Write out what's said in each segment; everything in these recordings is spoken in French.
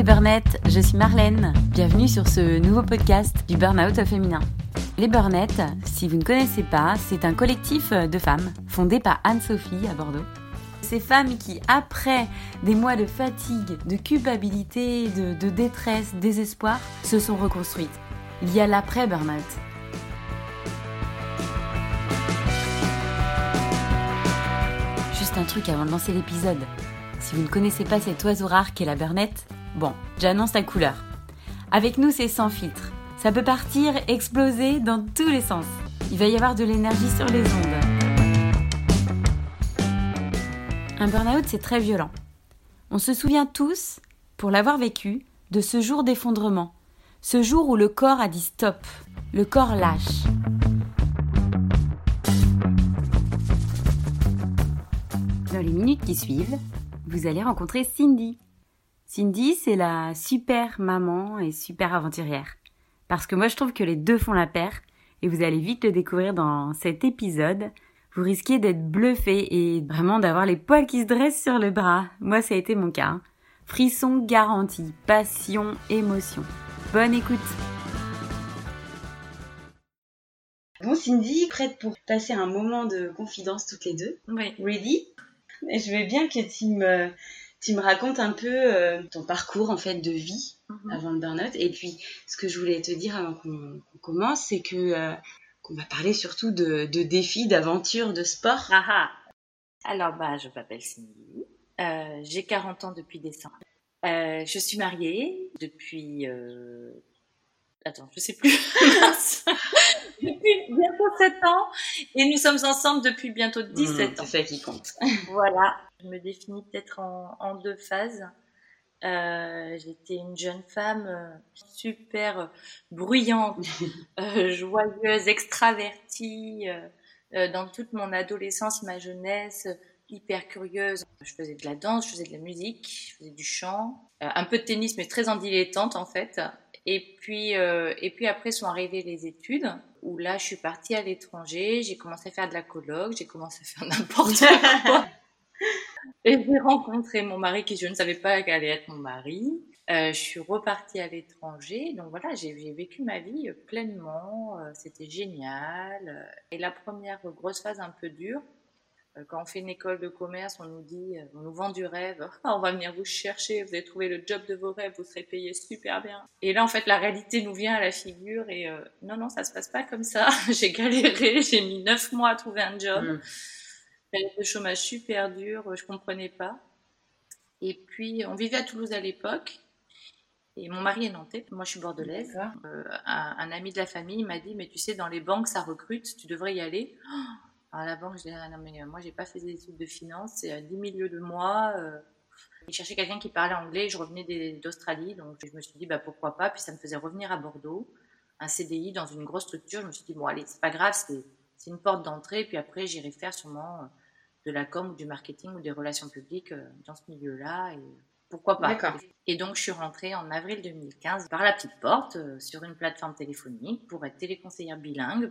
les burnettes, je suis Marlène. Bienvenue sur ce nouveau podcast du Burnout féminin. Les burnettes, si vous ne connaissez pas, c'est un collectif de femmes fondé par Anne-Sophie à Bordeaux. Ces femmes qui, après des mois de fatigue, de culpabilité, de, de détresse, désespoir, se sont reconstruites. Il y a l'après-burnout. Juste un truc avant de lancer l'épisode. Si vous ne connaissez pas cet oiseau rare qu'est la burnette, bon, j'annonce la couleur. Avec nous, c'est sans filtre. Ça peut partir, exploser dans tous les sens. Il va y avoir de l'énergie sur les ondes. Un burn-out, c'est très violent. On se souvient tous, pour l'avoir vécu, de ce jour d'effondrement. Ce jour où le corps a dit stop. Le corps lâche. Dans les minutes qui suivent, vous allez rencontrer Cindy. Cindy, c'est la super maman et super aventurière. Parce que moi, je trouve que les deux font la paire, et vous allez vite le découvrir dans cet épisode. Vous risquez d'être bluffé et vraiment d'avoir les poils qui se dressent sur le bras. Moi, ça a été mon cas. Hein. Frisson garanti, passion, émotion. Bonne écoute. Bon, Cindy, prête pour passer un moment de confidence toutes les deux? Oui. Ready? Je veux bien que tu me, tu me racontes un peu euh, ton parcours en fait de vie Mhm. avant le burn-out. Et puis, ce que je voulais te dire avant qu'on commence, c'est que euh, qu'on va parler surtout de, de défis, d'aventures, de sport. Ah ah. Alors, bah, je m'appelle Cindy. Euh, j'ai 40 ans depuis décembre. Euh, je suis mariée depuis. Euh... Attends, je sais plus. Depuis bientôt 7 ans. Et nous sommes ensemble depuis bientôt 17 Mmh, ans. C'est ça qui compte. Voilà. Je me définis peut-être en, en deux phases. Euh, J'étais une jeune femme euh, super bruyante, euh, joyeuse, extravertie euh, dans toute mon adolescence, ma jeunesse, hyper curieuse. Je faisais de la danse, je faisais de la musique, je faisais du chant, un peu de tennis, mais très en dilettante en fait. Et puis, et puis après sont arrivées les études, où là je suis partie à l'étranger, j'ai commencé à faire de la colloque, j'ai commencé à faire n'importe quoi. Et j'ai rencontré mon mari qui je ne savais pas qu'elle allait être mon mari. Euh, je suis repartie à l'étranger. Donc voilà, j'ai vécu ma vie euh, pleinement. Euh, C'était génial. Et la première grosse phase un peu dure, euh, quand on fait une école de commerce, on nous dit, on nous vend du rêve. On va venir vous chercher, vous allez trouver le job de vos rêves, vous serez payé super bien. Et là, en fait, la réalité nous vient à la figure et euh, non, non, ça se passe pas comme ça. j'ai galéré, j'ai mis neuf mois à trouver un job. Mmh. Période de chômage super dur, je comprenais pas. Et puis, on vivait à Toulouse à l'époque. Et mon mari est nantais, moi je suis bordelaise. Euh, un, un ami de la famille m'a dit, mais tu sais, dans les banques, ça recrute, tu devrais y aller. Oh Alors la banque, je dis, ah, non mais euh, moi j'ai pas fait des études de finance, c'est à 10 milieux de moi. Euh, il cherchait quelqu'un qui parlait anglais, je revenais d'Australie, donc je me suis dit, bah pourquoi pas? Puis ça me faisait revenir à Bordeaux, un CDI dans une grosse structure. Je me suis dit, bon allez, c'est pas grave, c'est c'est une porte d'entrée, puis après j'irai faire sûrement euh, de la com ou du marketing ou des relations publiques euh, dans ce milieu-là. Et pourquoi pas D'accord. Et donc je suis rentrée en avril 2015 par la petite porte euh, sur une plateforme téléphonique pour être téléconseillère bilingue.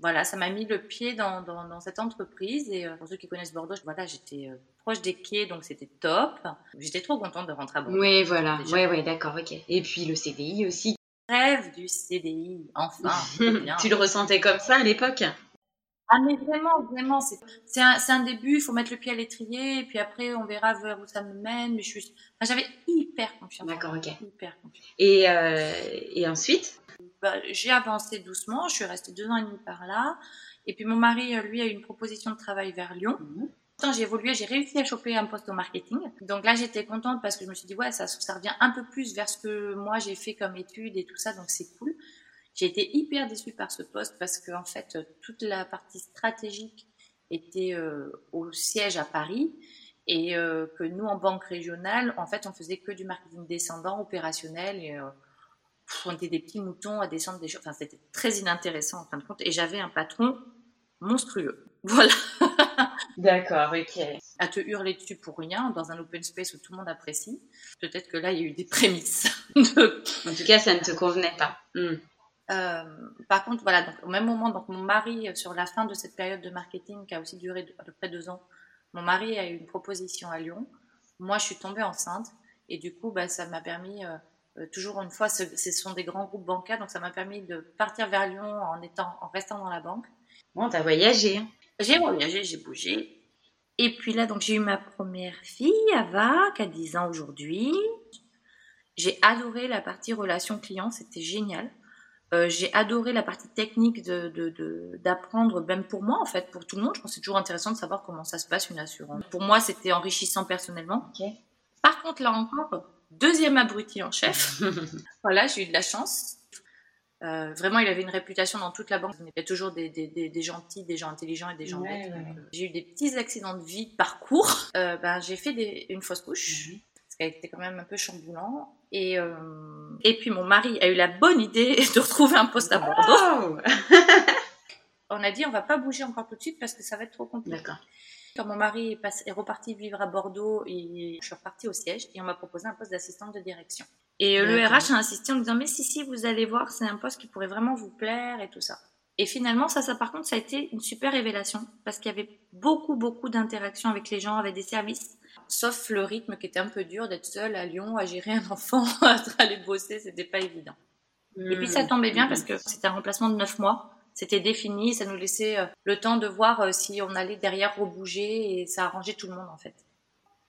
Voilà, ça m'a mis le pied dans, dans, dans cette entreprise. Et pour ceux qui connaissent Bordeaux, voilà, j'étais proche des quais, donc c'était top. J'étais trop contente de rentrer à Bordeaux. Oui, voilà. Oui, oui, d'accord, ok. Et puis le CDI aussi. Rêve du CDI, enfin. tu le ressentais comme ça à l'époque? Ah mais vraiment, vraiment, c'est c'est un, c'est un début, il faut mettre le pied à l'étrier, et puis après on verra vers où ça me mène. Mais je suis, enfin, j'avais hyper confiance. D'accord, ok. Hyper confiance. Et, euh, et ensuite? Bah, j'ai avancé doucement, je suis restée deux ans et demi par là. Et puis mon mari, euh, lui, a eu une proposition de travail vers Lyon. Quand j'ai évolué, j'ai réussi à choper un poste au marketing. Donc là, j'étais contente parce que je me suis dit, ouais, ça, ça revient un peu plus vers ce que moi j'ai fait comme études et tout ça, donc c'est cool. J'ai été hyper déçue par ce poste parce que en fait, toute la partie stratégique était euh, au siège à Paris et euh, que nous, en banque régionale, en fait, on faisait que du marketing descendant, opérationnel et euh, on était des petits moutons à descendre des choses. Enfin, c'était très inintéressant en fin de compte et j'avais un patron monstrueux. Voilà D'accord, ok. à te hurler dessus pour rien dans un open space où tout le monde apprécie. Peut-être que là, il y a eu des prémices. de- En tout cas, ça ne te convenait pas. Hmm. Euh, par contre, voilà, donc au même moment, donc mon mari, euh, sur la fin de cette période de marketing qui a aussi duré de- à peu près deux ans, mon mari a eu une proposition à Lyon. Moi, je suis tombée enceinte Et du coup, bah, ça m'a permis, euh, toujours une fois, ce, ce sont des grands groupes bancaires, donc ça m'a permis de partir vers Lyon en, étant, en restant dans la banque. Bon, t'as voyagé. J'ai voyagé, j'ai bougé. Et puis là, donc j'ai eu ma première fille, Ava, qui a 10 ans aujourd'hui. J'ai adoré la partie relation client, c'était génial. Euh, j'ai adoré la partie technique de, de, de- d'apprendre, même pour moi en fait, pour tout le monde. Je pense que c'est toujours intéressant de savoir comment ça se passe une assurance. Pour moi, c'était enrichissant personnellement. Par contre, là encore, deuxième abruti en chef. voilà, j'ai eu de la chance. Euh, vraiment, il avait une réputation dans toute la banque. Il y a toujours des, des, des, des gentils, des gens intelligents et des gens Ouais, bêtes. ouais. J'ai eu des petits accidents de vie de parcours. Euh, ben, j'ai fait une fausse couche, Mhm. Ce qui a été quand même un peu chamboulant. Et, euh, et puis mon mari a eu la bonne idée de retrouver un poste à Bordeaux. Wow. On a dit on va pas bouger encore tout de suite parce que ça va être trop compliqué. Quand mon mari est, passé- est reparti vivre à Bordeaux, et je suis repartie au siège et on m'a proposé un poste d'assistante de direction. Et euh, le. RH a insisté en me disant mais si si vous allez voir c'est un poste qui pourrait vraiment vous plaire et tout ça. Et finalement ça ça par contre ça a été une super révélation parce qu'il y avait beaucoup beaucoup d'interactions avec les gens, avec des services. Sauf le rythme qui était un peu dur d'être seule à Lyon à gérer un enfant, à aller bosser, c'était pas évident. Et puis ça tombait bien parce que c'était un remplacement de neuf mois. C'était défini, ça nous laissait euh, le temps de voir euh, si on allait derrière rebouger et ça arrangeait tout le monde en fait.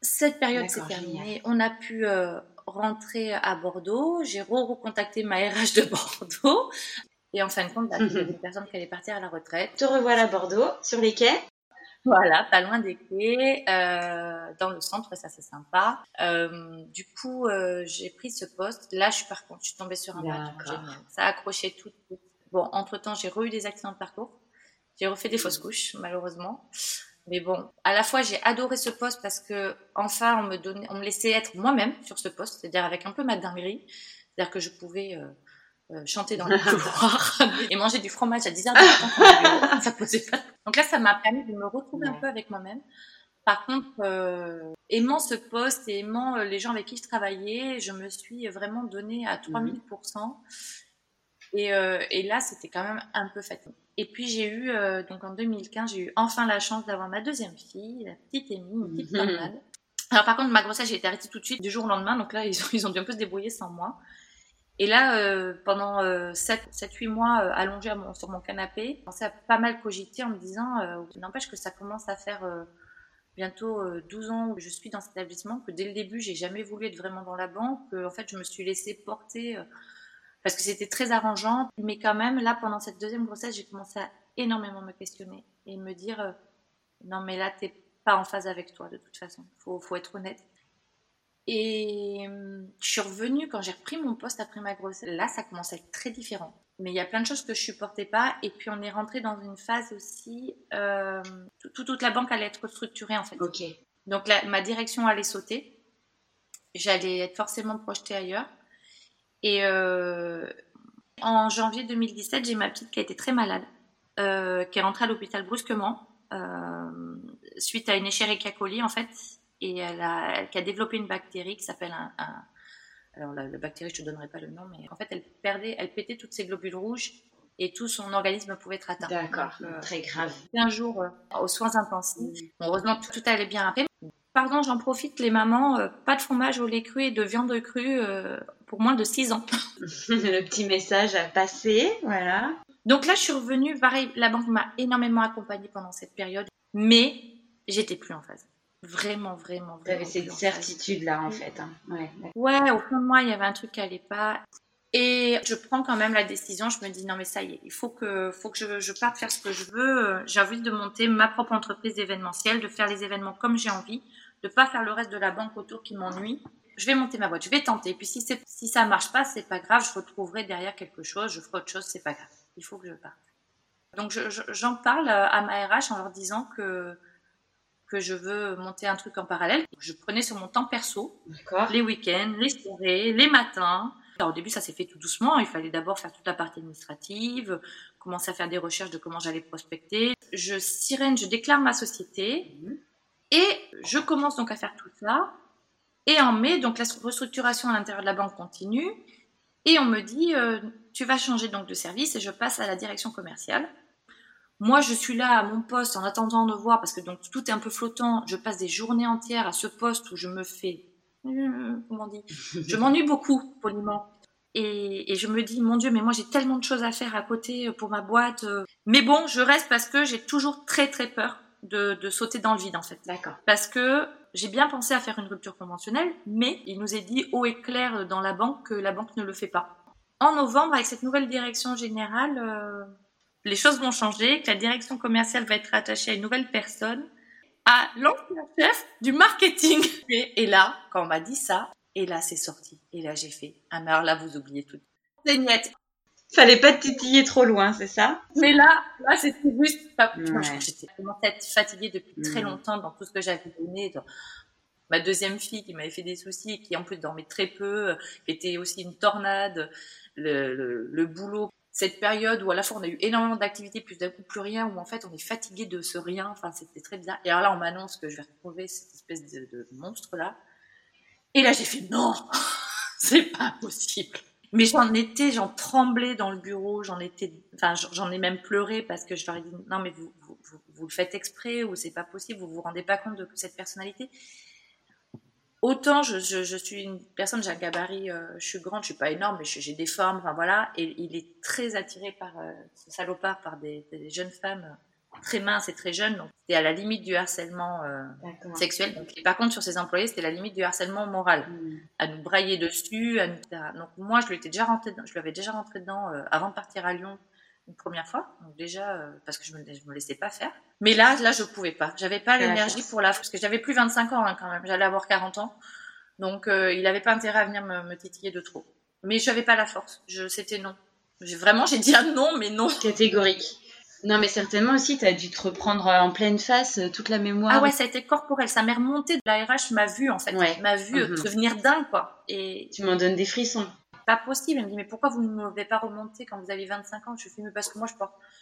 Cette période s'est terminée. On a pu euh, rentrer à Bordeaux. J'ai re-recontacté ma RH de Bordeaux. Et en fin de compte, bah, il y avait une personne qui allait partir à la retraite. Te revoilà à Bordeaux, sur les quais. Voilà, pas loin des quais, euh, dans le centre, ça c'est sympa. Euh, du coup, euh, j'ai pris ce poste. Là, je suis par contre, je suis tombée sur un D'accord. génial. Ça a accroché tout. Bon, entre temps, j'ai re-eu des accidents de parcours. J'ai refait des fausses couches, malheureusement. Mais bon, à la fois, j'ai adoré ce poste parce que enfin, on me donnait, on me laissait être moi-même sur ce poste, c'est-à-dire avec un peu ma dinguerie, c'est-à-dire que je pouvais euh, euh, chanter dans les couloirs et manger du fromage à 10 heures du matin le ça posait pas. Donc là, ça m'a permis de me retrouver un peu avec moi-même. Par contre, euh, aimant ce poste et aimant euh, les gens avec qui je travaillais, je me suis vraiment donnée à 3000%. Et, euh, et là, c'était quand même un peu fatigant. Et puis j'ai eu, euh, donc en 2015, j'ai eu enfin la chance d'avoir ma deuxième fille, la petite Amy, une petite Mhm. malade. Alors par contre, ma grossesse, j'ai été arrêtée tout de suite, du jour au lendemain. Donc là, ils ont, ils ont dû un peu se débrouiller sans moi. Et là, euh, pendant 7-8 mois euh, allongée à mon- sur mon canapé, je commençais à pas mal cogiter en me disant, euh, n'empêche que ça commence à faire euh, bientôt euh, 12 ans que je suis dans cet établissement, que dès le début, j'ai jamais voulu être vraiment dans la banque, que en fait, je me suis laissée porter euh, parce que c'était très arrangeant. Mais quand même, là, pendant cette deuxième grossesse, j'ai commencé à énormément me questionner et me dire, euh, non, mais là, t'es pas en phase avec toi, de toute façon. Faut, faut être honnête. Et euh, je suis revenue quand j'ai repris mon poste après ma grossesse. Là, ça commence à être très différent. Mais il y a plein de choses que je supportais pas. Et puis, on est rentré dans une phase aussi. Euh, tout- toute la banque allait être structurée, en fait. Ok. Donc, la- ma direction allait sauter. J'allais être forcément projetée ailleurs. Et euh, en janvier 2017, j'ai ma petite qui a été très malade, euh, qui est rentrée à l'hôpital brusquement, euh, suite à une Escherichia coli, en fait. Et elle a, elle, qui a développé une bactérie qui s'appelle un, un- alors la, la bactérie, je te donnerai pas le nom, mais en fait, elle perdait, elle pétait toutes ses globules rouges et tout son organisme pouvait être atteint. D'accord. Euh, Très grave. 15 jours euh, aux soins intensifs. Bon, heureusement, tout, tout allait bien après. Pardon, j'en profite, les mamans, euh, pas de fromage au lait cru et de viande crue pour moins de 6 ans. Le petit message à passer, voilà. Donc là, je suis revenue, pareil, la banque m'a énormément accompagnée pendant cette période, mais j'étais plus en phase. Vraiment, vraiment, vraiment. cette en phase. certitude-là, en fait. hein. Ouais. Ouais, au fond de moi, il y avait un truc qui allait pas. Et je prends quand même la décision. Je me dis non mais ça y est, il faut que, faut que je, je parte faire ce que je veux. J'ai envie de monter ma propre entreprise événementielle, de faire les événements comme j'ai envie, de pas faire le reste de la banque autour qui m'ennuie. Je vais monter ma boîte, je vais tenter. Puis si si ça marche pas, c'est pas grave. Je retrouverai derrière quelque chose. Je ferai autre chose, c'est pas grave. Il faut que je parte. Donc je- je- j'en parle à ma RH en leur disant que que je veux monter un truc en parallèle. Je prenais sur mon temps perso les week-ends, les soirées, les matins. Alors, au début, ça s'est fait tout doucement. Il fallait d'abord faire toute la partie administrative, commencer à faire des recherches de comment j'allais prospecter. Je sirène, je déclare ma société Mhm. et je commence donc à faire tout ça. Et en mai, donc la restructuration à l'intérieur de la banque continue. Et on me dit, euh, tu vas changer donc de service et je passe à la direction commerciale. Moi, je suis là à mon poste en attendant de voir parce que donc tout est un peu flottant. Je passe des journées entières à ce poste où je me fais euh, comment on dit Je m'ennuie beaucoup, poliment. Et, et, je me dis, mon Dieu, mais moi j'ai tellement de choses à faire à côté pour ma boîte. Mais bon, je reste parce que j'ai toujours très très peur de, de sauter dans le vide en fait. D'accord. Parce que j'ai bien pensé à faire une rupture conventionnelle, mais il nous est dit haut et clair dans la banque que la banque ne le fait pas. En novembre, avec cette nouvelle direction générale, euh, les choses vont changer, que la direction commerciale va être rattachée à une nouvelle personne, à l'ancien chef du marketing. Et, là, quand on m'a dit ça, et là c'est sorti. Et là j'ai fait, ah mais alors là vous oubliez tout. C'est niette. Fallait pas te titiller trop loin, c'est ça? Mais là, là c'était juste pas. Ouais. J'étais vraiment fatiguée depuis très mm. longtemps dans tout ce que j'avais donné. Dans ma deuxième fille qui m'avait fait des soucis, qui en plus dormait très peu, qui était aussi une tornade, le, le, le boulot cette période où à la fois on a eu énormément d'activités, puis d'un coup plus rien, où en fait on est fatigué de ce rien, enfin c'était très bizarre. Et alors là on m'annonce que je vais retrouver cette espèce de, monstre là. Et là j'ai fait non, c'est pas possible. Mais j'en étais, j'en tremblais dans le bureau, j'en étais, enfin j'en ai même pleuré parce que je leur ai dit non mais vous, vous, vous, vous le faites exprès ou c'est pas possible, vous vous rendez pas compte de cette personnalité. Autant je, je, je, suis une personne, j'ai un gabarit, euh, je suis grande, je suis pas énorme, mais j'ai des formes, enfin voilà. Et il est très attiré par euh, ce salopard, par des, des, jeunes femmes euh, très minces et très jeunes. Donc c'était à la limite du harcèlement euh, sexuel. Donc, et par contre sur ses employés, c'était la limite du harcèlement moral, mmh. à nous brailler dessus, à nous. Donc moi je lui étais déjà rentré, je lui avais déjà rentré dedans avant de partir à Lyon une première fois, donc déjà euh, parce que je me, je me laissais pas faire. Mais là, là, je pouvais pas. J'avais pas l'énergie pour la, parce que j'avais plus 25 ans hein, quand même. J'allais avoir 40 ans, donc euh, il avait pas intérêt à venir me, me titiller de trop. Mais j'avais pas la force. Je, c'était non. Vraiment, j'ai dit un non, mais non. Catégorique. Non, mais certainement aussi, tu as dû te reprendre en pleine face euh, toute la mémoire. Ah ouais, ça a été corporel. Ça m'est remonté. La RH m'a vu, en fait. Ouais. M'a vu mm-hmm. devenir dingue, quoi. Et... Tu m'en donnes des frissons pas possible. Elle me dit, mais pourquoi vous ne m'avez pas remonté quand vous avez 25 ans? Je fais, mais parce que moi, je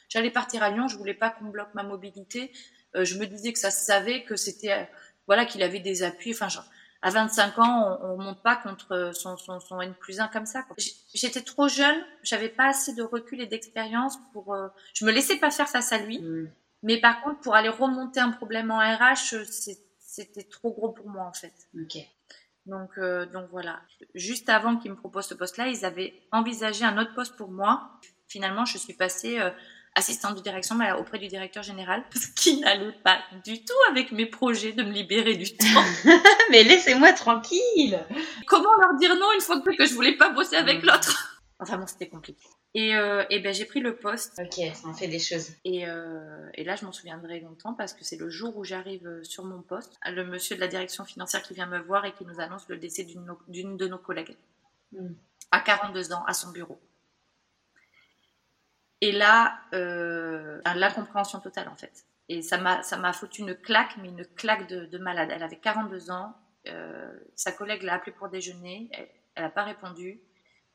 j'allais partir à Lyon, je voulais pas qu'on bloque ma mobilité. Euh, je me disais que ça se savait, que c'était, euh, voilà, qu'il avait des appuis. Enfin, genre, à 25 ans, on, on monte pas contre son, son, son N plus 1 comme ça. J'étais trop jeune, j'avais pas assez de recul et d'expérience pour. Euh... je me laissais pas faire face à lui. Mm. Mais par contre, pour aller remonter un problème en RH, c'était trop gros pour moi en fait. Ok. Donc, euh, donc voilà. Juste avant qu'ils me proposent ce poste-là, ils avaient envisagé un autre poste pour moi. Finalement, je suis passée euh, assistante de direction mais auprès du directeur général, ce qui n'allait pas du tout avec mes projets de me libérer du temps. mais laissez-moi tranquille. Comment leur dire non une fois que je voulais pas bosser avec mm. l'autre? Enfin bon, c'était compliqué. Et, euh, et ben j'ai pris le poste. Ok, ça en fait des choses. Et, euh, et là, je m'en souviendrai longtemps parce que c'est le jour où j'arrive euh, sur mon poste, le monsieur de la direction financière qui vient me voir et qui nous annonce le décès d'une de nos collègues mm. à 42 ans à son bureau. Et là, euh, l'incompréhension totale en fait. Et ça m'a foutu une claque, mais une claque de, de malade. Elle avait 42 ans. Sa collègue l'a appelée pour déjeuner. Elle n'a pas répondu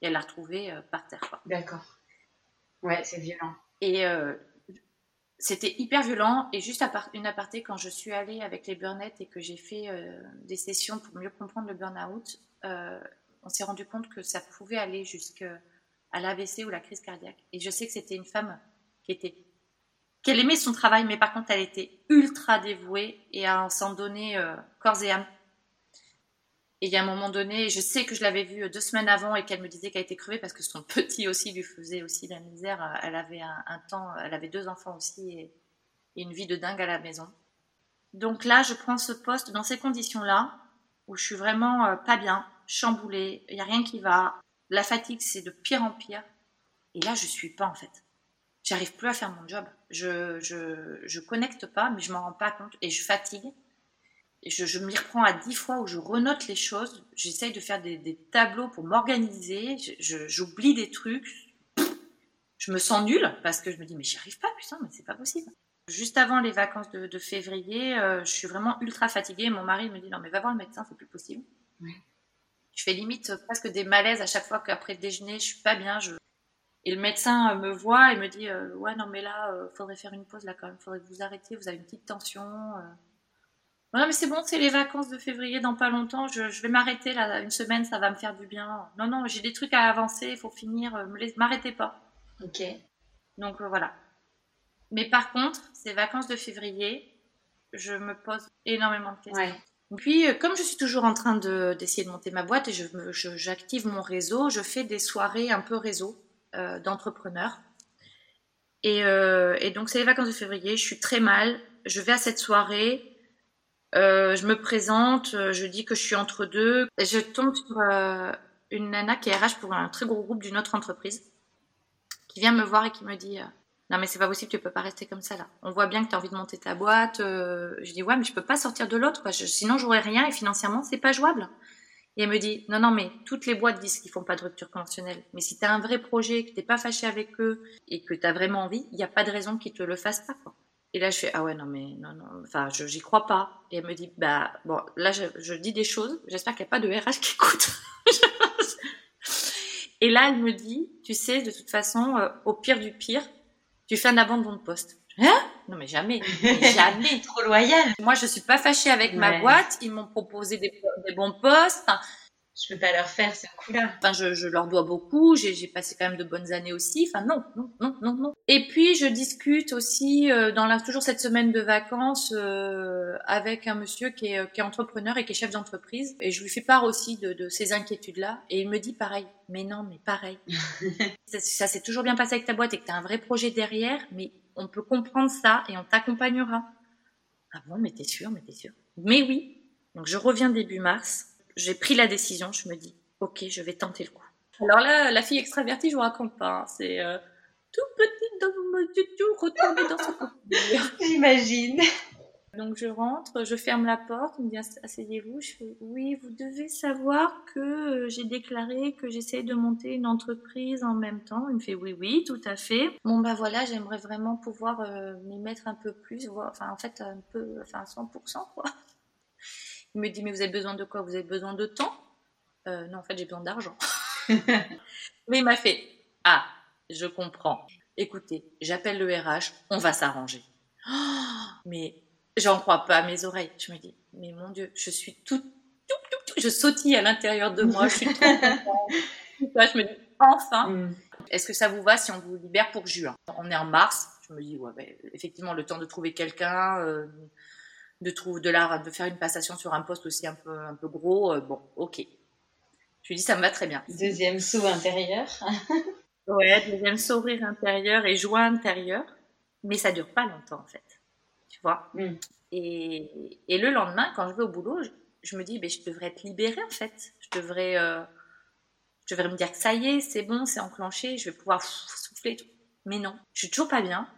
et elle l'a retrouvé euh, par terre. D'accord. Ouais, c'est violent. Et euh, c'était hyper violent. Et juste à part, une aparté, quand je suis allée avec les burnettes et que j'ai fait euh, des sessions pour mieux comprendre le burn-out, euh, on s'est rendu compte que ça pouvait aller jusqu'à l'AVC ou la crise cardiaque. Et je sais que c'était une femme qui était qu'elle aimait son travail, mais par contre, elle était ultra dévouée et à s'en donner euh, corps et âme et il y a un moment donné, je sais que je l'avais vue deux semaines avant et qu'elle me disait qu'elle était crevée parce que son petit aussi lui faisait aussi la misère. Elle avait un, temps, elle avait deux enfants aussi et, une vie de dingue à la maison. Donc là, je prends ce poste dans ces conditions-là où je suis vraiment euh, pas bien, chamboulée, il y a rien qui va. La fatigue, c'est de pire en pire. Et là, je suis pas en fait. J'arrive plus à faire mon job. Je, je, je connecte pas, mais je m'en rends pas compte et je fatigue je, je m'y reprends à dix fois où je renote les choses. J'essaye de faire des, des tableaux pour m'organiser. J'oublie des trucs. Je me sens nulle parce que je me dis mais j'y arrive pas putain mais c'est pas possible. Juste avant les vacances de, de février, euh, je suis vraiment ultra fatiguée. Mon mari me dit non mais va voir le médecin c'est plus possible. Je fais limite presque des malaises à chaque fois qu'après le déjeuner je suis pas bien. Je... Et le médecin me voit et me dit euh, ouais non mais là euh, faudrait faire une pause là quand même. Faudrait que vous arrêtiez. Vous avez une petite tension. Non, mais c'est bon, c'est les vacances de février dans pas longtemps. Je, je vais m'arrêter là, une semaine, ça va me faire du bien. Non, non, j'ai des trucs à avancer, il faut finir. Euh, m'arrêtez pas. Ok. Donc euh, voilà. Mais par contre, ces vacances de février, je me pose énormément de questions. Ouais. Puis, euh, comme je suis toujours en train de- d'essayer de, monter ma boîte et je me- je- j'active mon réseau, je fais des soirées un peu réseau euh, d'entrepreneurs. Et, et donc, c'est les vacances de février, je suis très mal. Je vais à cette soirée, euh, je me présente, euh, je dis que je suis entre deux. Je tombe sur euh, une nana qui est RH pour un très gros groupe d'une autre entreprise, qui vient me voir et qui me dit Non, mais c'est pas possible, tu peux pas rester comme ça là. On voit bien que tu as envie de monter ta boîte. Je dis Ouais, mais je peux pas sortir de l'autre, quoi. Sinon j'aurais rien et financièrement, c'est pas jouable. Et elle me dit Non, non, mais toutes les boîtes disent qu'ils font pas de rupture conventionnelle. Mais si tu as un vrai projet, que t'es pas fâché avec eux et que tu as vraiment envie, il n'y a pas de raison qu'ils te le fassent pas, quoi. Et là, je fais, ah ouais, non, mais non, non, enfin, je j'y crois pas. Et elle me dit, bah, bon, là, je, je dis des choses, j'espère qu'il n'y a pas de RH qui écoute. et là, elle me dit, tu sais, de toute façon, euh, au pire du pire, tu fais un abandon de poste. Hein? Non, mais jamais, mais jamais. Trop loyal. Moi, je suis pas fâchée avec ma boîte, ils m'ont proposé des, des bons postes. Enfin, Je peux pas leur faire ce coup-là. Enfin, je, je leur dois beaucoup. J'ai j'ai passé quand même de bonnes années aussi. Enfin, non, non, non, non, non. Et puis, je discute aussi euh, dans la, toujours cette semaine de vacances euh, avec un monsieur qui est, qui est entrepreneur et qui est chef d'entreprise. Et je lui fais part aussi de, de ces inquiétudes-là. Et il me dit pareil. Mais non, mais pareil. ça ça s'est toujours bien passé avec ta boîte et que tu as un vrai projet derrière. Mais on peut comprendre ça et on t'accompagnera. Ah bon, mais t'es sûr, mais t'es sûr? Mais oui. Donc, je reviens début mars j'ai pris la décision, je me dis, ok, je vais tenter le coup. Alors là, la fille extravertie, je vous raconte pas, hein, c'est euh, tout petit dans mon tout retourner dans son coquillage. J'imagine. Donc je rentre, je ferme la porte, il me dit asseyez-vous, je fais oui, vous devez savoir que euh, j'ai déclaré que j'essaye de monter une entreprise en même temps. Il me fait oui, oui, tout à fait. Bon bah voilà, j'aimerais vraiment pouvoir euh, m'y mettre un peu plus, enfin en fait un peu, enfin 100% quoi. Il me dit, mais vous avez besoin de quoi? Vous avez besoin de temps? Euh, Non, en fait, j'ai besoin d'argent. mais il m'a fait, ah, je comprends. Écoutez, j'appelle le RH, on va s'arranger. Oh, mais j'en crois pas à mes oreilles. Je me dis, mais mon Dieu, je suis tout, tout, tout, tout- je sautille à l'intérieur de moi, je suis trop contente. Je me dis, enfin, Mm. est-ce que ça vous va si on vous libère pour juin? On est en mars. Je me dis, ouais, effectivement, le temps de trouver quelqu'un, euh, de, trouver, de, la, de faire une passation sur un poste aussi un peu, un peu gros, euh, bon, ok. Je lui dis, ça me va très bien. Deuxième saut intérieur. Ouais, deuxième sourire intérieur et joie intérieure. Mais ça dure pas longtemps, en fait. Tu vois? Mm. et, et le lendemain, quand je vais au boulot, je, je me dis, ben, je devrais être libérée, en fait. Je devrais, euh, je devrais me dire que ça y est, c'est bon, c'est enclenché, je vais pouvoir pff, souffler. Mais non, je suis toujours pas bien.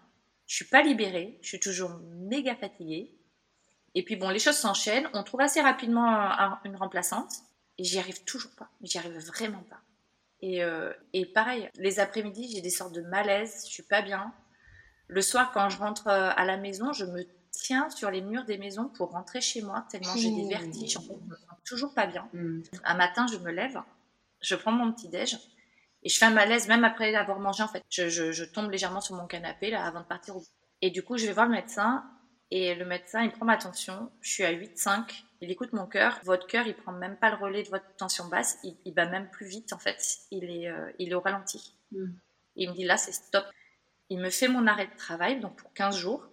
Je suis pas libérée. Je suis toujours méga fatiguée. Et puis bon, les choses s'enchaînent. On trouve assez rapidement un- un- une remplaçante. Et j'y arrive toujours pas. J'y arrive vraiment pas. Et, euh, et pareil, les après-midi, j'ai des sortes de malaise. Je suis pas bien. Le soir, quand je rentre euh, à la maison, je me tiens sur les murs des maisons pour rentrer chez moi, tellement j'ai des Mmh. vertiges. En fait, je me sens toujours pas bien. Mm. Un matin, je me lève, je prends mon petit déj et je fais un malaise même après avoir mangé en fait. Je, je- je tombe légèrement sur mon canapé là avant de partir au Et du coup, je vais voir le médecin et le médecin, il prend ma tension. Je suis à 8,5. Il écoute mon cœur. Votre cœur, il prend même pas le relais de votre tension basse. Il, il bat même plus vite en fait. Il est, euh, il est au ralenti. Mm. Il me dit là, c'est stop. Il me fait mon arrêt de travail, donc pour 15 jours.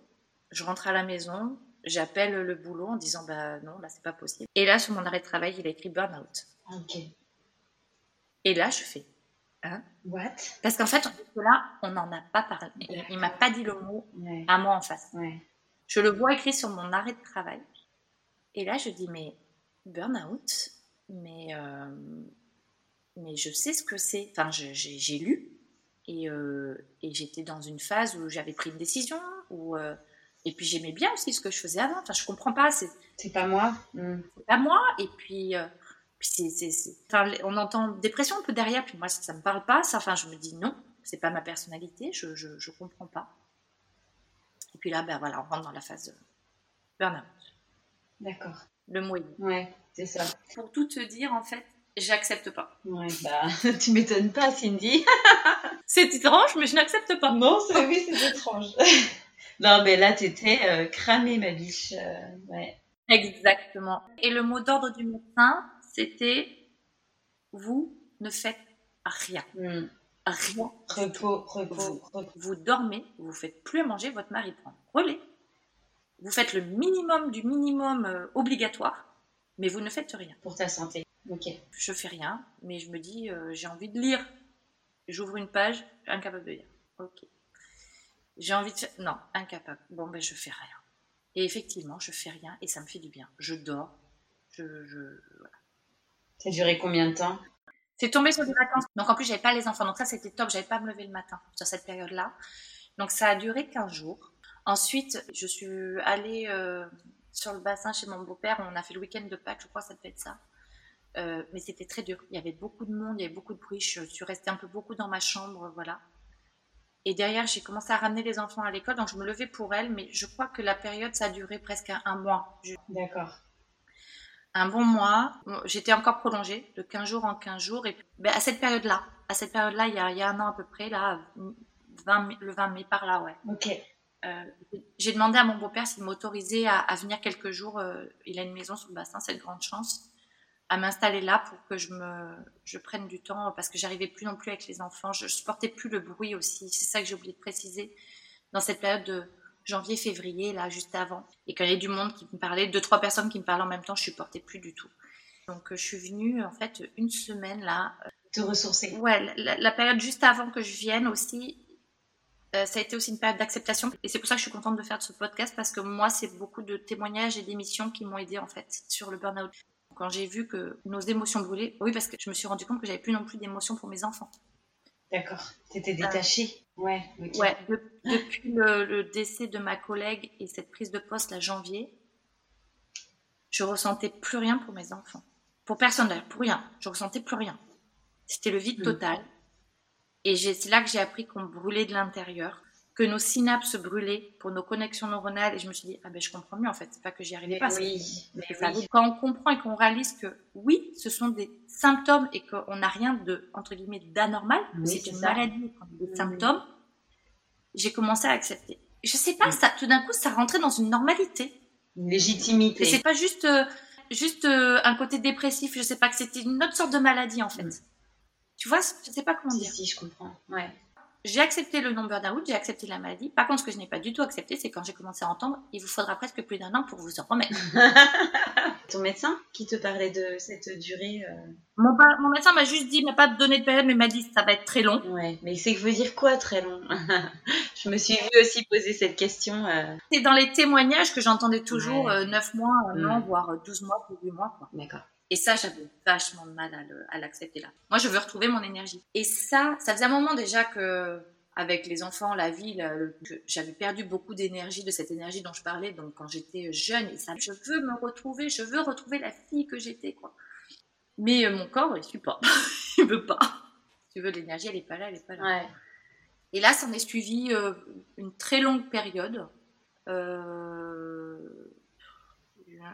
Je rentre à la maison, j'appelle le boulot en disant bah non, là c'est pas possible. Et là, sur mon arrêt de travail, il a écrit burn-out. Ok. Et là, je fais. What? Parce qu'en fait, là, on n'en a pas parlé. Il, il m'a pas dit le mot Ouais. à moi en face. Ouais. Je le vois écrit sur mon arrêt de travail. Et là, je dis, mais burn-out, mais, euh, mais je sais ce que c'est. Enfin, j'ai lu et, euh, et j'étais dans une phase où j'avais pris une décision. Où, euh, et puis j'aimais bien aussi ce que je faisais avant. Enfin, je comprends pas. C'est pas moi Mm. c'est pas moi. Et puis, enfin, on entend dépression un peu derrière. Puis moi, ça, ça me parle pas. Ça, enfin, je me dis non, c'est pas ma personnalité. Je, je, je comprends pas. Et puis là, ben voilà, on rentre dans la phase de burn-out. D'accord. Le mot. Ouais, c'est ça. Pour tout te dire, en fait, j'accepte pas. Ouais, bah, tu m'étonnes pas, Cindy. C'est étrange, mais je n'accepte pas. Non, c'est oui, c'est étrange. non, mais là, t'étais euh, cramée, ma biche. euh, ouais. Exactement. Et le mot d'ordre du médecin, c'était vous ne faites rien. Mm. Rien. Repos, repos, repos. Vous dormez, vous faites plus à manger, votre mari prend relais. Vous faites le minimum du minimum euh, obligatoire mais vous ne faites rien. Pour ta santé. Ok. Je fais rien, mais je me dis, euh, j'ai envie de lire. J'ouvre une page, incapable de lire. Ok. J'ai envie de faire. Non, incapable. Bon, ben je fais rien. Et effectivement, je fais rien et ça me fait du bien. Je dors. Je. je... Voilà. Ça a duré combien de temps? C'est tombé sur des vacances. Donc en plus, j'avais pas les enfants. Donc ça, c'était top. J'avais pas à me lever le matin sur cette période-là. Donc ça a duré 15 jours. Ensuite, je suis allée euh, sur le bassin chez mon beau-père. On a fait le week-end de Pâques, je crois ça devait être ça. Euh, mais c'était très dur. Il y avait beaucoup de monde, il y avait beaucoup de bruit. Je suis restée un peu beaucoup dans ma chambre, voilà. Et derrière, j'ai commencé à ramener les enfants à l'école, donc je me levais pour elles. Mais je crois que la période, ça a duré presque un, mois. D'accord. Un bon mois. J'étais encore prolongée de 15 jours en 15 jours. Et ben, à cette période-là, à cette période-là, il, il, y a un an à peu près, là, 20, le 20 mai par là, ouais. Ok. Euh, j'ai demandé à mon beau-père s'il m'autorisait à, venir quelques jours. Euh, il a une maison sur le bassin, cette grande chance, à m'installer là pour que je me, je prenne du temps parce que j'arrivais plus non plus avec les enfants. Je, supportais plus le bruit aussi. C'est ça que j'ai oublié de préciser dans cette période de janvier-février là, juste avant, et quand il y avait du monde qui me parlait, deux trois personnes qui me parlaient en même temps, je supportais plus du tout. Donc je suis venue en fait une semaine là. Te ressourcer. Ouais, la période juste avant que je vienne aussi, euh, ça a été aussi une période d'acceptation. Et c'est pour ça que je suis contente de faire ce podcast parce que moi, c'est beaucoup de témoignages et d'émissions qui m'ont aidé en fait sur le burn-out. Quand j'ai vu que nos émotions brûlaient, oui, parce que je me suis rendu compte que j'avais plus non plus d'émotions pour mes enfants. D'accord. T'étais détachée. Ouais. Ouais. depuis le, décès de ma collègue et cette prise de poste la janvier, je ressentais plus rien pour mes enfants. Pour personne d'ailleurs, pour rien. Je ressentais plus rien. C'était le vide mm. total. Et c'est là que j'ai appris qu'on brûlait de l'intérieur, que nos synapses brûlaient pour nos connexions neuronales. Et je me suis dit, ah ben je comprends mieux en fait, c'est pas que j'y arrivais pas. Oui, mais Quand on comprend et qu'on réalise que oui, ce sont des symptômes et qu'on n'a rien de, entre guillemets, d'anormal, c'est une maladie, des symptômes, j'ai commencé à accepter. Je sais pas, ça, tout d'un coup, ça rentrait dans une normalité. Une légitimité. C'est pas juste, euh, juste euh, un côté dépressif, je sais pas, que c'était une autre sorte de maladie en fait. Mm. Tu vois, je sais pas comment dire. Si, je comprends. Ouais. J'ai accepté le non burn-out, j'ai accepté la maladie. Par contre, ce que je n'ai pas du tout accepté, c'est quand j'ai commencé à entendre, il vous faudra presque plus d'un an pour vous en remettre. Ton médecin qui te parlait de cette durée euh, mon, mon, médecin m'a juste dit, il m'a pas donné de période, mais m'a dit, ça va être très long. Ouais, mais c'est que veut dire quoi très long? Je me suis vue aussi poser cette question. Euh. C'est dans les témoignages que j'entendais toujours 9 euh, mois, un an, voire 12 mois, 8 mois. D'accord. Et ça, j'avais vachement de mal à l'accepter là. Moi, je veux retrouver mon énergie. Et ça, ça faisait un moment déjà que, avec les enfants, la vie, j'avais perdu beaucoup d'énergie, de cette énergie dont je parlais, donc quand j'étais jeune. Et ça, je veux me retrouver, je veux retrouver la fille que j'étais, quoi. Mais euh, mon corps, il suit pas. il veut pas. Si tu veux, l'énergie, elle est pas là, elle est pas là. Ouais. Et là, ça en est suivi euh, une très longue période. Euh,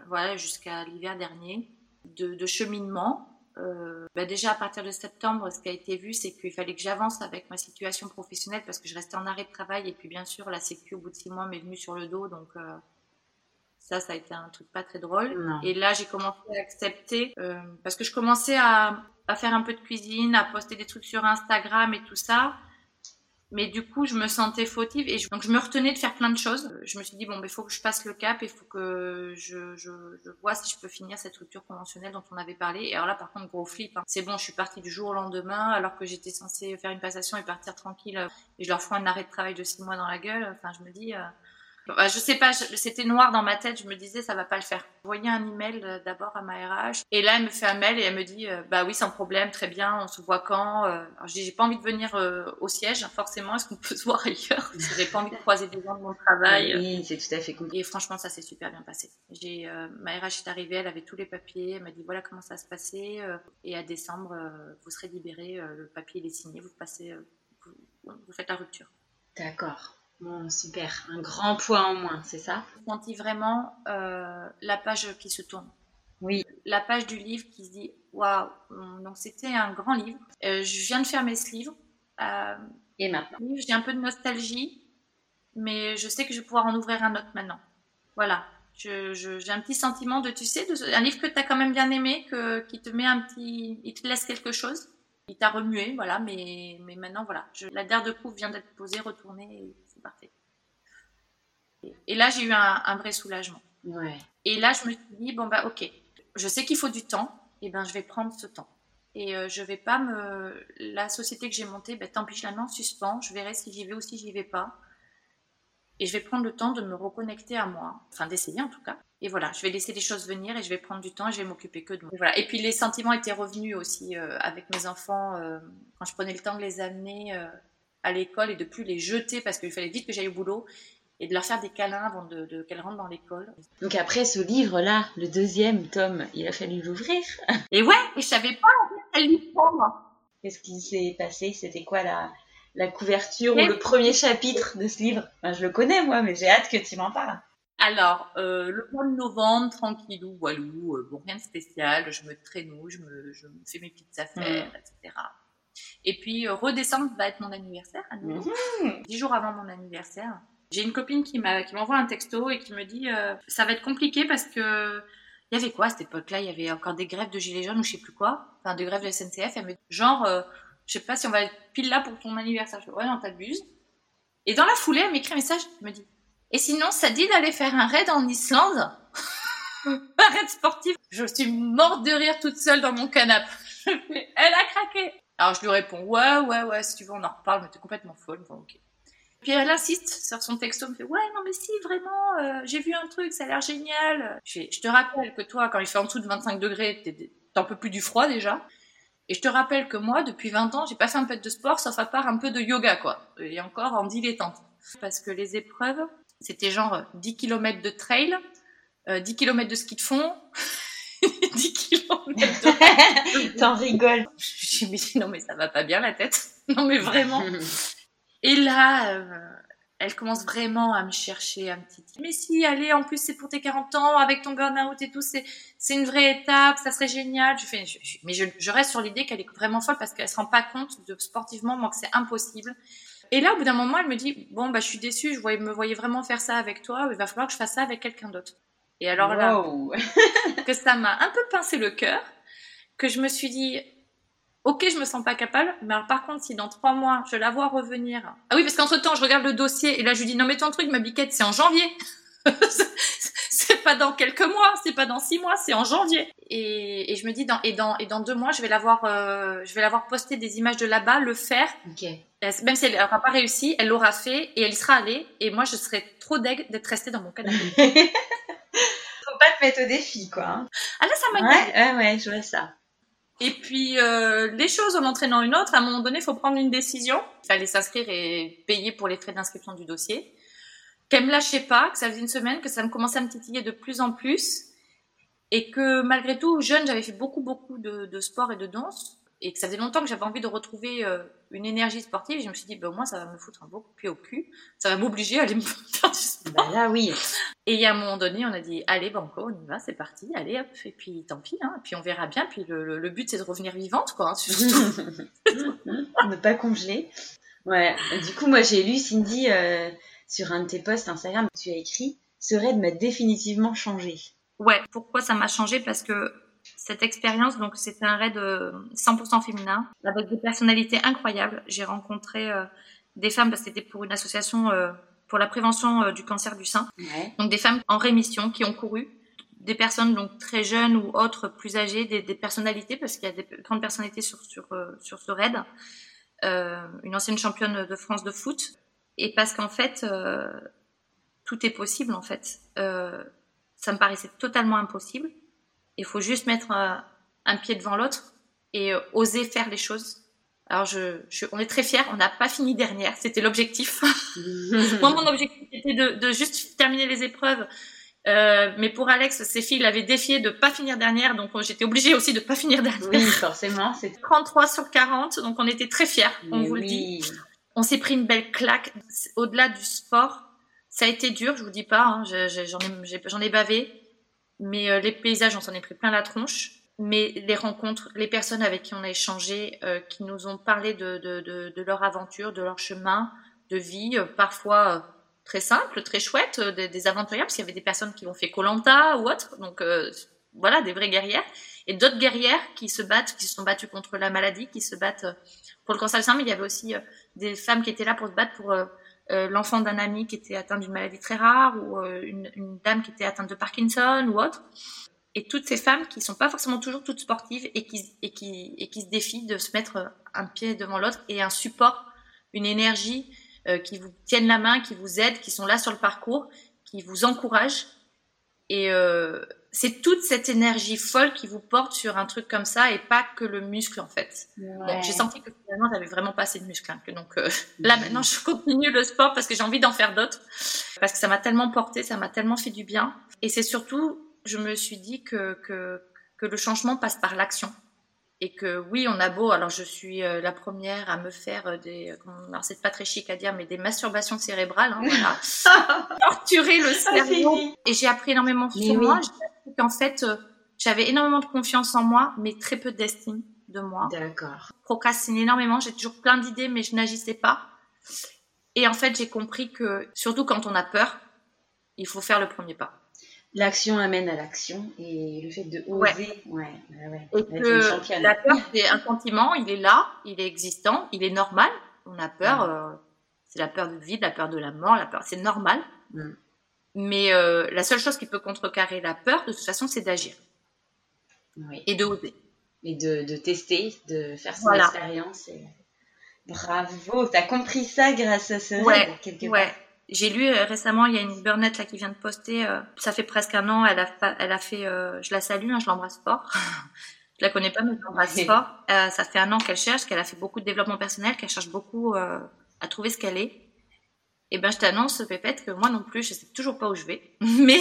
voilà, jusqu'à l'hiver dernier de, cheminement. Euh, bah déjà à partir de septembre, ce qui a été vu, c'est qu'il fallait que j'avance avec ma situation professionnelle parce que je restais en arrêt de travail et puis bien sûr la sécu au bout de six mois m'est venue sur le dos donc euh, ça, ça a été un truc pas très drôle. Et là j'ai commencé à accepter euh, parce que je commençais à, à faire un peu de cuisine, à poster des trucs sur Instagram et tout ça. Mais du coup, je me sentais fautive et je, donc je me retenais de faire plein de choses. Je me suis dit, bon, il faut que je passe le cap et faut que je, je, je, vois si je peux finir cette rupture conventionnelle dont on avait parlé. Et alors là, par contre, gros flip. Hein. C'est bon, je suis partie du jour au lendemain alors que j'étais censée faire une passation et partir tranquille. Et je leur fous un arrêt de travail de six mois dans la gueule. Enfin, je me dis, euh, je sais pas, c'était noir dans ma tête. Je me disais, ça va pas le faire. Je voyais un email euh, d'abord à ma RH. Et là, elle me fait un mail et elle me dit, euh, bah oui, sans problème, très bien, on se voit quand euh. Alors, je dis, j'ai pas envie de venir au siège, forcément. Est-ce qu'on peut se voir ailleurs? J'ai pas envie de croiser des gens de mon travail. Oui, c'est tout à fait compris. Et franchement, ça s'est super bien passé. J'ai, ma RH est arrivée, elle avait tous les papiers. Elle m'a dit, voilà comment ça se passait. et à décembre, vous serez libéré. le papier il est signé. Vous passez, vous faites la rupture. D'accord. Bon, super. Un grand point en moins, c'est ça? Je sentis vraiment euh, la page qui se tourne. Oui. La page du livre qui se dit waouh. Donc c'était un grand livre. Euh, je viens de fermer ce livre. Euh, Et maintenant? J'ai un peu de nostalgie, mais je sais que je vais pouvoir en ouvrir un autre maintenant. Voilà. J'ai je, un petit sentiment de, tu sais, de, un livre que tu as quand même bien aimé, que, qui te met un petit. Il te laisse quelque chose. Il t'a remué, voilà, mais, mais maintenant, voilà. Je, la dernière de coupe vient d'être posée, retournée Et là, j'ai eu un, vrai soulagement. Ouais. Et là, je me suis dit, bon, bah, ok. je sais qu'il faut du temps, et ben je vais prendre ce temps. Et euh, je vais pas me. La société que j'ai montée, ben, tant pis, je la mets en suspens. Je verrai si j'y vais ou si j'y vais pas. Et je vais prendre le temps de me reconnecter à moi, enfin d'essayer en tout cas. Et voilà, je vais laisser les choses venir et je vais prendre du temps et je vais m'occuper que de moi. Et, voilà. et puis les sentiments étaient revenus aussi euh, avec mes enfants euh, quand je prenais le temps de les amener euh, à l'école et de plus les jeter parce qu'il fallait vite que j'aille au boulot et de leur faire des câlins avant de, de qu'elles rentrent dans l'école. Donc après ce livre-là, le deuxième tome, il a fallu l'ouvrir. Et ouais, et je savais pas à lui prendre. Qu'est-ce qui s'est passé? C'était quoi la, la couverture ou le premier chapitre de ce livre? Enfin, Je le connais moi, mais j'ai hâte que tu m'en parles. Alors, euh, le mois de novembre, tranquillou, walou, euh, bon, rien de spécial, je me traîneau, je me, je me fais mes petites affaires, Mm. etc. Et puis, euh, redécembre va être mon anniversaire, à nouveau. Mhm. dix jours avant mon anniversaire. J'ai une copine qui m'envoie un texto et qui me dit euh, ça va être compliqué parce que il y avait quoi à cette époque-là? Il y avait encore des grèves de gilets jaunes ou je sais plus quoi, enfin des grèves de SNCF. Elle me dit genre euh, je sais pas si on va être pile là pour ton anniversaire. Je dis ouais non t'abuses. Et dans la foulée elle m'écrit un message, elle me dit et sinon ça dit d'aller faire un raid en Islande, un raid sportif. Je suis morte de rire toute seule dans mon canapé. Elle a craqué. Alors je lui réponds ouais ouais ouais si tu veux on en reparle mais t'es complètement folle. Bon. Puis elle insiste sur son texto, me fait ouais non mais si vraiment euh, j'ai vu un truc, ça a l'air génial. Je, te rappelle que toi quand il fait en dessous de 25 degrés, t'es- t'en peux plus du froid déjà. Et je te rappelle que moi depuis 20 ans j'ai pas fait un peu de sport sauf à part un peu de yoga quoi. Et encore en dilettante. Parce que les épreuves c'était genre euh, 10 km de trail, euh, 10 km de ski de fond, 10 km T'en rigoles. je me dis non mais ça va pas bien la tête. Non mais vraiment. Et là, euh, elle commence vraiment à me chercher un petit. Mais si, allez, en plus c'est pour tes 40 ans, avec ton burn-out et tout, c'est c'est une vraie étape, ça serait génial. Je fais, je- je- mais je, je reste sur l'idée qu'elle est vraiment folle parce qu'elle se rend pas compte de sportivement moi que c'est impossible. Et là, au bout d'un moment, elle me dit bon bah je suis déçue, je voyais, me voyais vraiment faire ça avec toi, il va falloir que je fasse ça avec quelqu'un d'autre. Et alors là, Wow. Que ça m'a un peu pincé le cœur, que je me suis dit, ok, je me sens pas capable, mais alors par contre, si dans trois mois, je la vois revenir. Ah oui, parce qu'entre temps, je regarde le dossier et là, je lui dis, non, mais ton truc, ma biquette, c'est en janvier. c'est pas dans quelques mois, c'est pas dans six mois, c'est en janvier. Et, et je me dis, dans, et, dans, et dans deux mois, je vais l'avoir, euh, je vais l'avoir posté des images de là-bas, le faire. Même si elle n'aura pas réussi, elle l'aura fait et elle y sera allée. Et moi, je serais trop deg d'être restée dans mon canapé. Pas te mettre au défi, quoi. hein. Ah là, ça m'a Ouais, ouais, ouais, je vois ça. Et puis, euh, les choses en entraînant une autre, à un moment donné, il faut prendre une décision. Il fallait s'inscrire et payer pour les frais d'inscription du dossier. Qu'elle me lâchait pas, que ça faisait une semaine, que ça me commençait à me titiller de plus en plus. Et que malgré tout, jeune, j'avais fait beaucoup, beaucoup de, de sport et de danse. Et que ça faisait longtemps que j'avais envie de retrouver euh, une énergie sportive. Et je me suis dit, bah, au moins, ça va me foutre un beau pied au cul. Ça va m'obliger à aller me faire du sport. Bah là, oui. Et il y a un moment donné, on a dit, allez, banco, on y va, c'est parti, allez, hop, et puis tant pis, hein, puis on verra bien, puis le, le- le but c'est de revenir vivante, quoi, hein, surtout. ne pas congeler. Ouais. Du coup, moi, j'ai lu Cindy euh, sur un de tes posts Instagram. Tu as écrit "Ce raid m'a définitivement changé". Ouais, pourquoi ça m'a changé Parce que cette expérience, donc c'était un raid euh, 100% féminin, avec des personnalités incroyables. J'ai rencontré euh, des femmes, parce que c'était pour une association euh, pour la prévention euh, du cancer du sein, Ouais. donc des femmes en rémission qui ont couru, des personnes donc très jeunes ou autres plus âgées, des, des personnalités parce qu'il y a des grandes personnalités sur sur euh, sur ce raid, euh, une ancienne championne de France de foot et parce qu'en fait euh, tout est possible en fait. Euh, ça me paraissait totalement impossible. Il faut juste mettre un, un pied devant l'autre et euh, oser faire les choses. Alors je, je on est très fiers, on n'a pas fini dernière, c'était l'objectif. Moi, mon objectif était de, de juste terminer les épreuves. Euh, mais pour Alex, ses filles l'avaient défié de pas finir dernière, donc euh, j'étais obligée aussi de pas finir dernière. Oui, forcément, c'est 33 sur 40, donc on était très fiers, on Mais vous le dit. On s'est pris une belle claque. Au-delà du sport, ça a été dur, je vous dis pas, hein, je- je- j'en ai, ai bavé, mais euh, les paysages, on s'en est pris plein la tronche. Mais les rencontres, les personnes avec qui on a échangé, euh, qui nous ont parlé de, de, de, de leur aventure, de leur chemin de vie, euh, parfois très simple, très chouette, des, des aventuriers, parce qu'il y avait des personnes qui ont fait Colanta ou autre, donc euh, voilà, des vraies guerrières, et d'autres guerrières qui se battent, qui se sont battues contre la maladie, qui se battent pour le cancer du sein, mais il y avait aussi des femmes qui étaient là pour se battre pour euh, euh, l'enfant d'un ami qui était atteint d'une maladie très rare, ou euh, une, dame qui était atteinte de Parkinson ou autre. et toutes ces femmes qui sont pas forcément toujours toutes sportives et qui, et qui, et qui se défient de se mettre un pied devant l'autre et un support, une énergie euh, qui vous tiennent la main, qui vous aident, qui sont là sur le parcours, qui vous encouragent. Et euh, c'est toute cette énergie folle qui vous porte sur un truc comme ça et pas que le muscle en fait. Bon, j'ai senti que finalement j'avais vraiment pas assez de muscle. Hein, donc euh, là maintenant je continue le sport parce que j'ai envie d'en faire d'autres parce que ça m'a tellement porté, ça m'a tellement fait du bien. Et c'est surtout je me suis dit que, que, que le changement passe par l'action. Et que oui, on a beau, alors je suis euh, la première à me faire euh, des, alors c'est pas très chic à dire, mais des masturbations cérébrales, hein, voilà. torturer le ah, cerveau. et j'ai appris énormément sur moi. J'ai qu'en fait, euh, j'avais énormément de confiance en moi, mais très peu d'estime de moi. D'accord. Procrastine énormément, j'ai toujours plein d'idées, mais je n'agissais pas. Et en fait, j'ai compris que, surtout quand on a peur, il faut faire le premier pas l'action amène à l'action et le fait de oser, ouais, ouais, Et que la peur, c'est un sentiment, il est là, il est existant, il est normal. On a peur, euh, c'est la peur du vide, la peur de la mort, la peur, c'est normal. Mm. Mais euh, la seule chose qui peut contrecarrer la peur, de toute façon, c'est d'agir et de oser. Et de, de tester, de faire son expérience. Et... Bravo, t'as compris ça grâce à ce rêve, quelque part. J'ai lu euh, récemment, il y a une burnette là qui vient de poster. Euh, ça fait presque un an. Elle a, elle a fait. Je la salue, hein, je l'embrasse fort. je la connais pas, mais je l'embrasse fort. ça fait un an qu'elle cherche, qu'elle a fait beaucoup de développement personnel, qu'elle cherche beaucoup à trouver ce qu'elle est. Et eh ben, je t'annonce, Pépette, que moi non plus, je sais toujours pas où je vais, mais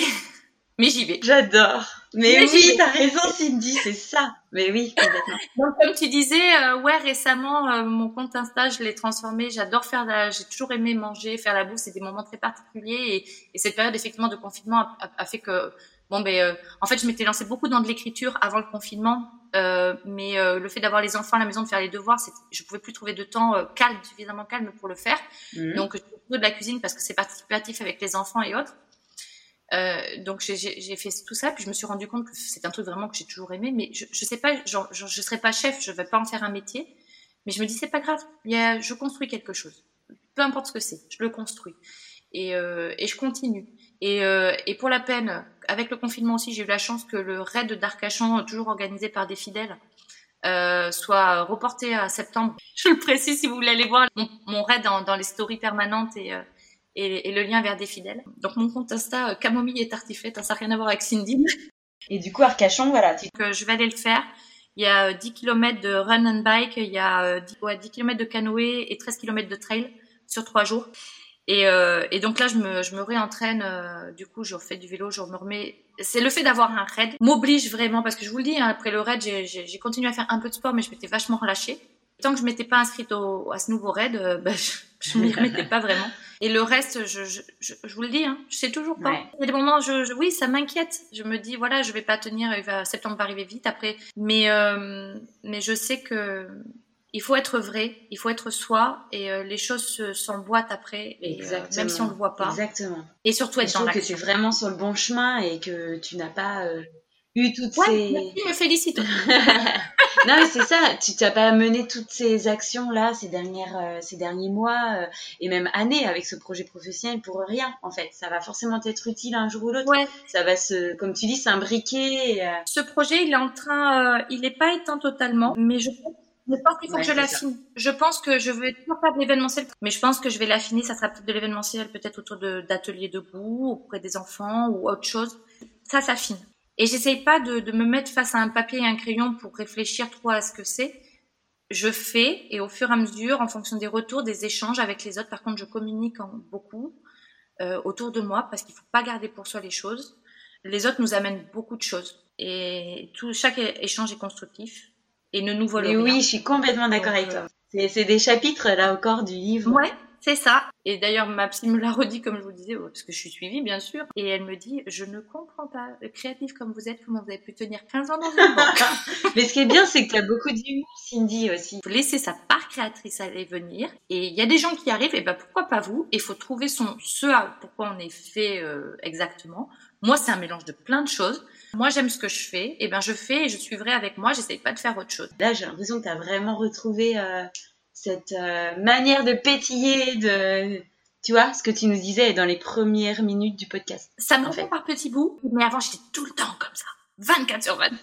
mais j'y vais. J'adore. Mais, mais oui, t'as raison, Cindy, c'est ça. Mais oui, complètement. Donc, comme tu disais, euh, ouais, récemment, euh, mon compte Insta, je l'ai transformé. J'adore faire la, j'ai toujours aimé manger, faire la bouffe. C'est des moments très particuliers. Et, et cette période, effectivement, de confinement a, a, fait que, bon, ben, euh, en fait, je m'étais lancée beaucoup dans de l'écriture avant le confinement. mais le fait d'avoir les enfants à la maison, de faire les devoirs, je pouvais plus trouver de temps calme, suffisamment calme pour le faire. Mmh. Donc, je de la cuisine parce que c'est participatif avec les enfants et autres. Euh, donc j'ai fait tout ça, puis je me suis rendu compte que c'est un truc vraiment que j'ai toujours aimé, mais je, je sais pas, genre, je serai pas chef, je vais pas en faire un métier, mais je me dis c'est pas grave, il y a, je construis quelque chose, peu importe ce que c'est, je le construis et, euh, et je continue. Et, euh, et, pour la peine, avec le confinement aussi, j'ai eu la chance que le raid d'Arcachon, toujours organisé par des fidèles, euh, soit reporté à septembre. Je le précise si vous voulez aller voir mon, mon raid dans, dans les stories permanentes et euh, et, le lien vers des fidèles. Donc mon compte Insta, euh, Camomille et Tartiflette, hein, ça n'a rien à voir avec Cindy. Et du coup, Arcachon, voilà. Que je vais aller le faire. Il y a 10 euh, km de run and bike, il y a 10, euh, ouais, 10 km de canoë et 13 km de trail sur trois jours. Et, euh, et donc là, je me, je me réentraîne. du coup, je refais du vélo, je me remets. C'est le fait d'avoir un raid m'oblige vraiment parce que je vous le dis, hein, après le raid, j'ai continué à faire un peu de sport, mais je m'étais vachement relâchée. Tant que je m'étais pas inscrite au, à ce nouveau raid, bah, je, ne m'y remettais pas vraiment. Et le reste, je, je, je, je, vous le dis, hein, je sais toujours pas. Il y a des moments, je, oui, ça m'inquiète. Je me dis, voilà, je vais pas tenir, il va, septembre va arriver vite après. Mais, euh, mais je sais que il faut être vrai, il faut être soi, et euh, les choses s'emboîtent après, et, euh, même si on le voit pas. Exactement. Et surtout être dans l'action. que tu es vraiment sur le bon chemin et que tu n'as pas euh, eu toutes ces... Merci, me félicite. non, mais c'est ça. Tu n'as pas mené toutes ces actions-là, ces, dernières, ces derniers mois et même années avec ce projet professionnel pour rien, en fait. Ça va forcément être utile un jour ou l'autre. Ouais. Ça va se, comme tu dis, s'imbriquer. Ce projet, il est en train, il n'est pas éteint totalement, mais je pense qu'il faut que je l'affine. Je pense que je vais toujours pas de l'événementiel, mais je pense que je vais l'affiner. Ça sera peut-être de l'événementiel, peut-être autour d'ateliers de, goût, auprès des enfants ou autre chose. Ça s'affine. Et j'essaye pas de, de, me mettre face à un papier et un crayon pour réfléchir trop à ce que c'est. Je fais et au fur et à mesure, en fonction des retours, des échanges avec les autres, par contre, je communique en beaucoup euh, autour de moi parce qu'il faut pas garder pour soi les choses. Les autres nous amènent beaucoup de choses et tout, chaque échange est constructif et ne nous vole rien. Oui, je suis complètement d'accord avec toi. C'est des chapitres là encore du livre. Ouais, c'est ça. Et d'ailleurs, ma psy me l'a redit, comme je vous disais, parce que je suis suivie, bien sûr. Et elle me dit, je ne comprends pas, créative comme vous êtes, comment vous avez pu tenir 15 ans dans une banque. Mais ce qui est bien, c'est que tu as beaucoup d'humour, Cindy, aussi. Il faut laisser sa part créatrice aller venir. Et il y a des gens qui arrivent, et ben pourquoi pas vous? Il faut trouver son ce à pourquoi on est fait euh, exactement. Moi, c'est un mélange de plein de choses. Moi, j'aime ce que je fais. Et ben, je fais et je suivrai avec moi. J'essaye pas de faire autre chose. Là, j'ai l'impression que tu as vraiment retrouvé... Euh cette euh, manière de pétiller, de tu vois, ce que tu nous disais dans les premières minutes du podcast. Ça me refait par petits bouts, mais avant j'étais tout le temps comme ça. 24 sur 24.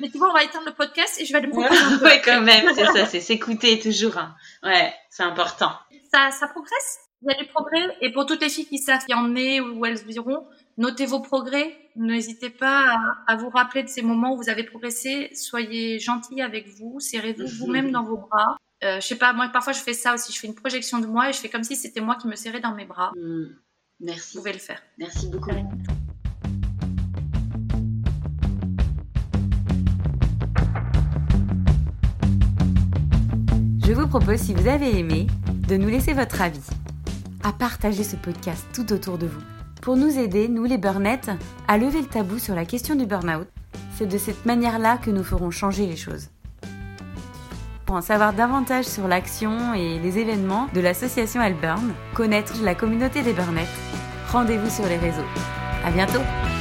Mais tu vois, on va éteindre le podcast et je vais aller me reposer. ouais, quand même, c'est ça, c'est s'écouter toujours. Hein. Ouais, c'est important. Ça, ça progresse? Il y a du progrès? Et pour toutes les filles qui savent qu'il y en est ou elles diront, notez vos progrès. N'hésitez pas à, vous rappeler de ces moments où vous avez progressé. Soyez gentils avec vous. Serrez-vous vous-même dans vos bras. Euh, je sais pas, moi parfois je fais ça aussi. Je fais une projection de moi et je fais comme si c'était moi qui me serrais dans mes bras. Hmm. Merci. Vous pouvez le faire. Merci beaucoup. Je vous propose, si vous avez aimé, de nous laisser votre avis, à partager ce podcast tout autour de vous, pour nous aider, nous les burnettes, à lever le tabou sur la question du burn-out. C'est de cette manière-là que nous ferons changer les choses. Pour en savoir davantage sur l'action et les événements de l'association Burn, connaître la communauté des burnettes, rendez-vous sur les réseaux. À bientôt!